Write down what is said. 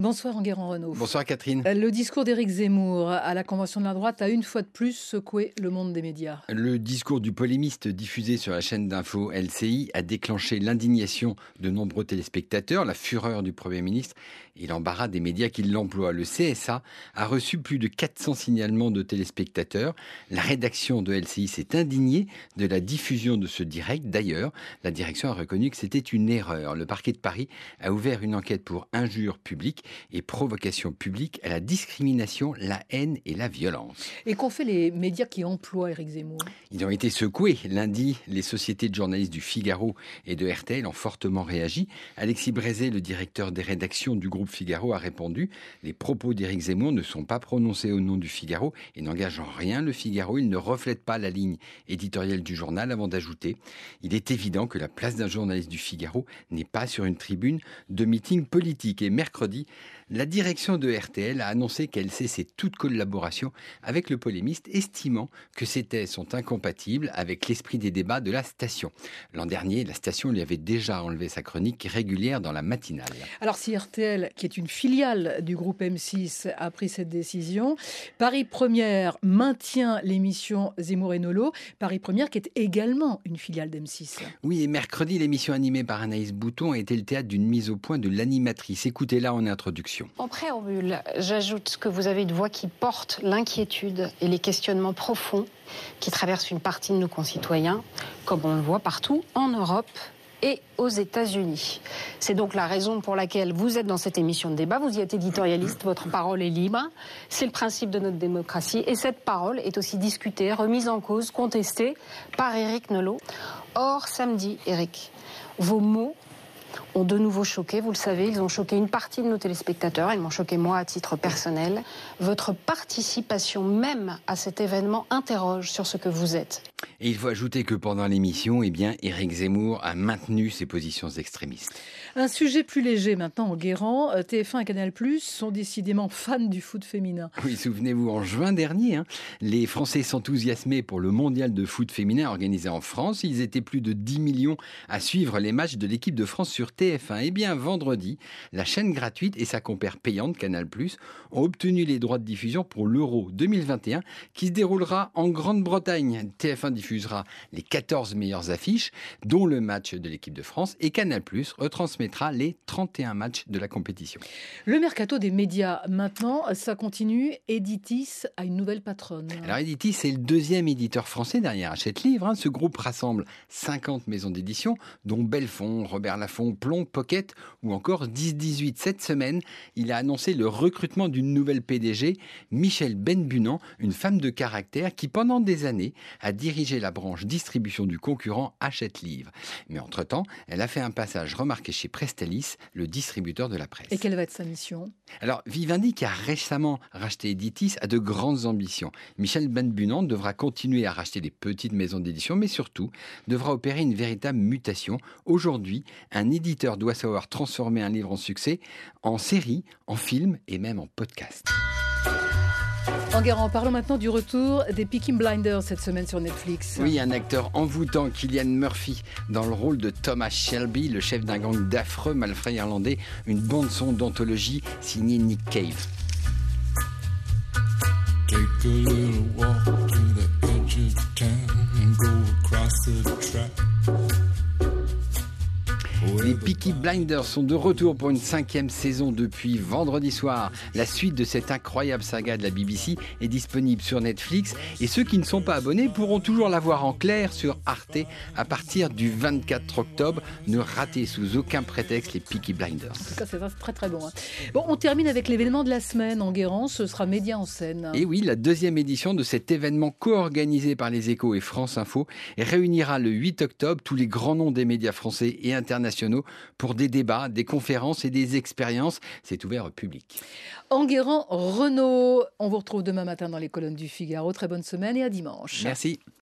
Bonsoir Enguerrand Renault. Bonsoir Catherine. Le discours d'Éric Zemmour à la Convention de la droite a une fois de plus secoué le monde des médias. Le discours du polémiste diffusé sur la chaîne d'info LCI a déclenché l'indignation de nombreux téléspectateurs, la fureur du Premier ministre et l'embarras des médias qui l'emploient. Le CSA a reçu plus de 400 signalements de téléspectateurs. La rédaction de LCI s'est indignée de la diffusion de ce direct. D'ailleurs, la direction a reconnu que c'était une erreur. Le parquet de Paris a ouvert une enquête pour injure publique et provocation publique à la discrimination, la haine et la violence. Et qu'ont fait les médias qui emploient Éric Zemmour? Ils ont été secoués. Lundi, les sociétés de journalistes du Figaro et de RTL ont fortement réagi. Alexis Brézé, le directeur des rédactions du groupe Figaro, a répondu Les propos d'Éric Zemmour ne sont pas prononcés au nom du Figaro et n'engagent en rien le Figaro. Ils ne reflètent pas la ligne éditoriale du journal avant d'ajouter Il est évident que la place d'un journaliste du Figaro n'est pas sur une tribune de meeting politique. Et mercredi, la direction de RTL a annoncé qu'elle cessait toute collaboration avec le polémiste, estimant que ces thèses sont incompatibles avec l'esprit des débats de la station. L'an dernier, la station lui avait déjà enlevé sa chronique régulière dans la matinale. Alors si RTL, qui est une filiale du groupe M6, a pris cette décision, Paris Première maintient l'émission Zemmour et Nolo, Paris Première qui est également une filiale d'M6. Oui, et mercredi, l'émission animée par Anaïs Bouton a été le théâtre d'une mise au point de l'animatrice. Écoutez-la en introduction. En préambule, j'ajoute que vous avez une voix qui porte l'inquiétude et les questionnements profonds qui traversent une partie de nos concitoyens, comme on le voit partout en Europe et aux États-Unis. C'est donc la raison pour laquelle vous êtes dans cette émission de débat. Vous y êtes éditorialiste, votre parole est libre. C'est le principe de notre démocratie. Et cette parole est aussi discutée, remise en cause, contestée par Éric Nolot. Or, samedi, Éric, vos mots ont de nouveau choqué. Vous le savez, ils ont choqué une partie de nos téléspectateurs. Ils m'ont choqué moi à titre personnel. Votre participation même à cet événement interroge sur ce que vous êtes. Et il faut ajouter que pendant l'émission, eh bien, Éric Zemmour a maintenu ses positions extrémistes. Un sujet plus léger maintenant, Guérant. Euh, TF1 et Canal Plus sont décidément fans du foot féminin. Oui, souvenez-vous, en juin dernier, hein, les Français s'enthousiasmaient pour le mondial de foot féminin organisé en France. Ils étaient plus de 10 millions à suivre les matchs de l'équipe de France sur TF1. Eh bien, vendredi, la chaîne gratuite et sa compère payante, Canal ont obtenu les droits de diffusion pour l'Euro 2021 qui se déroulera en Grande-Bretagne. TF1 diffusera les 14 meilleures affiches, dont le match de l'équipe de France, et Canal Plus retransmettra les 31 matchs de la compétition. Le mercato des médias, maintenant, ça continue. Editis a une nouvelle patronne. Alors Editis, c'est le deuxième éditeur français derrière Hachette Livre. Hein. Ce groupe rassemble 50 maisons d'édition, dont Belfond, Robert Laffont, Plomb, Pocket ou encore 10-18. Cette semaine, il a annoncé le recrutement d'une nouvelle PDG, Michel Benbunan, une femme de caractère qui, pendant des années, a dirigé la branche distribution du concurrent Hachette Livre. Mais entre-temps, elle a fait un passage remarqué chez Prestalis, le distributeur de la presse. Et quelle va être sa mission? Alors, Vivendi, qui a récemment racheté Editis, a de grandes ambitions. Michel Benbunan devra continuer à racheter des petites maisons d'édition, mais surtout devra opérer une véritable mutation. Aujourd'hui, un éditeur doit savoir transformer un livre en succès en série, en film et même en podcast. Enguerrand, parlons maintenant du retour des Peaky Blinders cette semaine sur Netflix. Oui, un acteur envoûtant, Killian Murphy, dans le rôle de Thomas Shelby, le chef d'un gang d'affreux malfrats irlandais, une bande-son d'anthologie signée Nick Cave. Take a little walk to the edge of town and go across the track. Les Peaky Blinders sont de retour pour une cinquième saison depuis vendredi soir. La suite de cette incroyable saga de la BBC est disponible sur Netflix et ceux qui ne sont pas abonnés pourront toujours la voir en clair sur Arte à partir du 24 octobre. Ne ratez sous aucun prétexte les Peaky Blinders. En tout cas, c'est très très bon. Hein. Bon, on termine avec l'événement de la semaine en Guérant. Ce sera Média en scène. Et oui, la deuxième édition de cet événement co-organisé par les Échos et France Info réunira le 8 octobre tous les grands noms des médias français et internationaux pour des débats, des conférences et des expériences. C'est ouvert au public. Enguerrand Renault, on vous retrouve demain matin dans les colonnes du Figaro. Très bonne semaine et à dimanche. Merci.